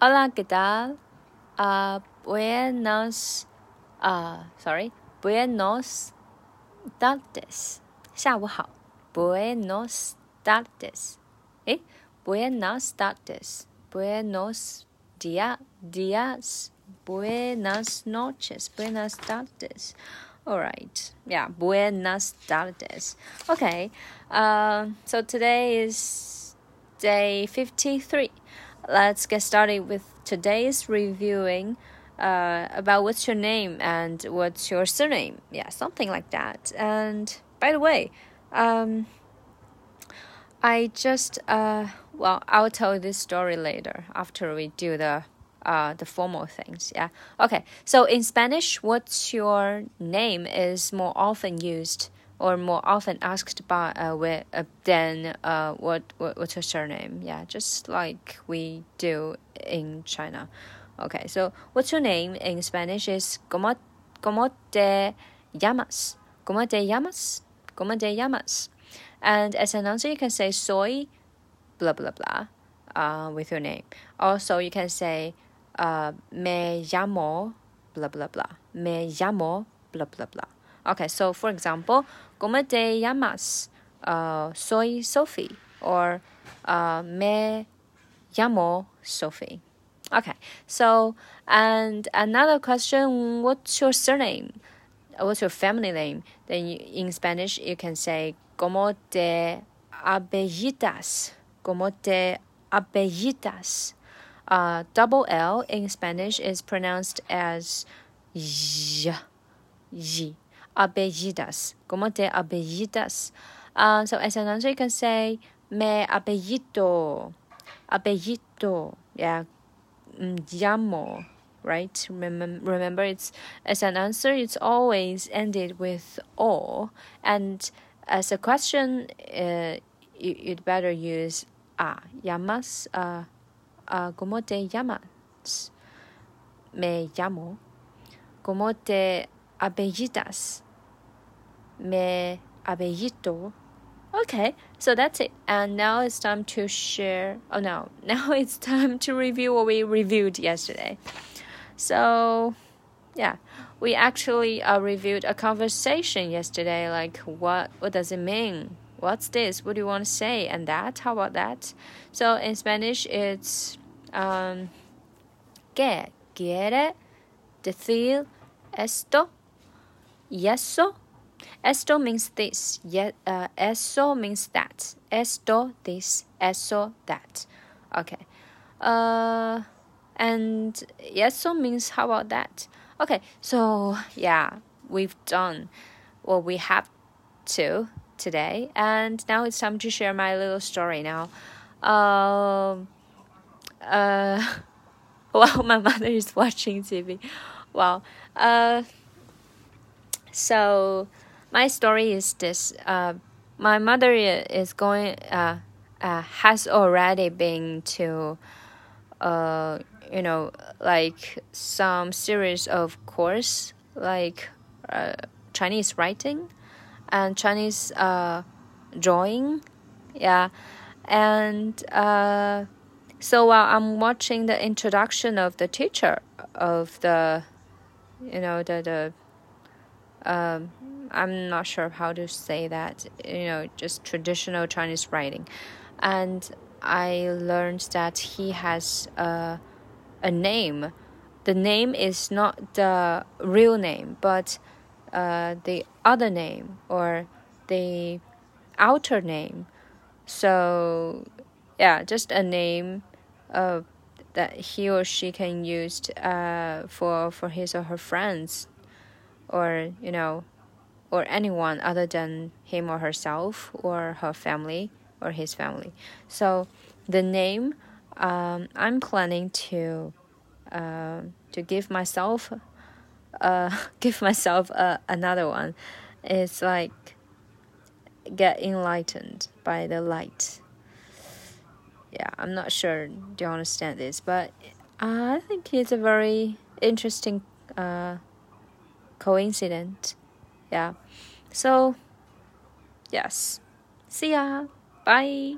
Hola, ¿qué tal? Uh, buenos, uh, sorry, buenos tardes. 下午好。Buenos tardes. Eh? Buenas tardes. Buenos dia, días. Buenas noches. Buenas tardes. All right. Yeah. Buenas tardes. Okay. Uh, so today is day 53 let's get started with today's reviewing uh, about what's your name and what's your surname. Yeah, something like that. And by the way, um, I just uh, well, I'll tell this story later after we do the uh, the formal things. Yeah. Okay. So in Spanish, what's your name is more often used or more often asked by uh, with, uh, than uh, what, what what's your surname? Yeah, just like we do in China. Okay, so what's your name in Spanish is como como te llamas? Como te llamas? Como te llamas? And as an answer, you can say soy blah blah blah uh, with your name. Also, you can say uh, me llamo blah blah blah. Me llamo blah blah blah. Okay, so for example, ¿Cómo te llamas? Uh, soy Sophie. Or uh, me llamo Sophie. Okay, so and another question: What's your surname? What's your family name? Then you, in Spanish you can say ¿Cómo te apellidas? ¿Cómo te apellidas? Uh, double L in Spanish is pronounced as y, y apellidas. ¿Cómo te apellidas? Uh, so as an answer, you can say me apellido. Apellido. Yeah. Llamo. Right? Remember, it's as an answer, it's always ended with o. And as a question, uh, you, would better use a. Llamas. Uh, uh, ¿Cómo te llamas? Me llamo. ¿Cómo te apellidas? Me apellido. Okay, so that's it. And now it's time to share. Oh no, now it's time to review what we reviewed yesterday. So, yeah, we actually uh, reviewed a conversation yesterday. Like, what what does it mean? What's this? What do you want to say? And that? How about that? So in Spanish, it's um, ¿Qué quiere decir esto? ¿Y eso? Esto means this. Yeah, uh, eso means that. Esto this. Eso that. Okay. Uh, and eso means how about that? Okay. So yeah, we've done what we have to today, and now it's time to share my little story. Now, um, uh, well, my mother is watching TV. Wow. Uh, so my story is this. Uh, my mother is going. Uh, uh, has already been to, uh, you know, like some series of course, like uh, Chinese writing, and Chinese uh, drawing, yeah, and uh, so while I'm watching the introduction of the teacher of the, you know, the the. Um, I'm not sure how to say that, you know, just traditional Chinese writing. And I learned that he has a, a name. The name is not the real name, but uh, the other name or the outer name. So, yeah, just a name uh, that he or she can use uh, for, for his or her friends or, you know, or anyone other than him or herself or her family or his family. So the name um, I'm planning to uh, to give myself uh, give myself uh, another one. It's like get enlightened by the light. Yeah, I'm not sure. Do you understand this? But I think it's a very interesting uh, coincidence yeah. So, yes. See ya. Bye.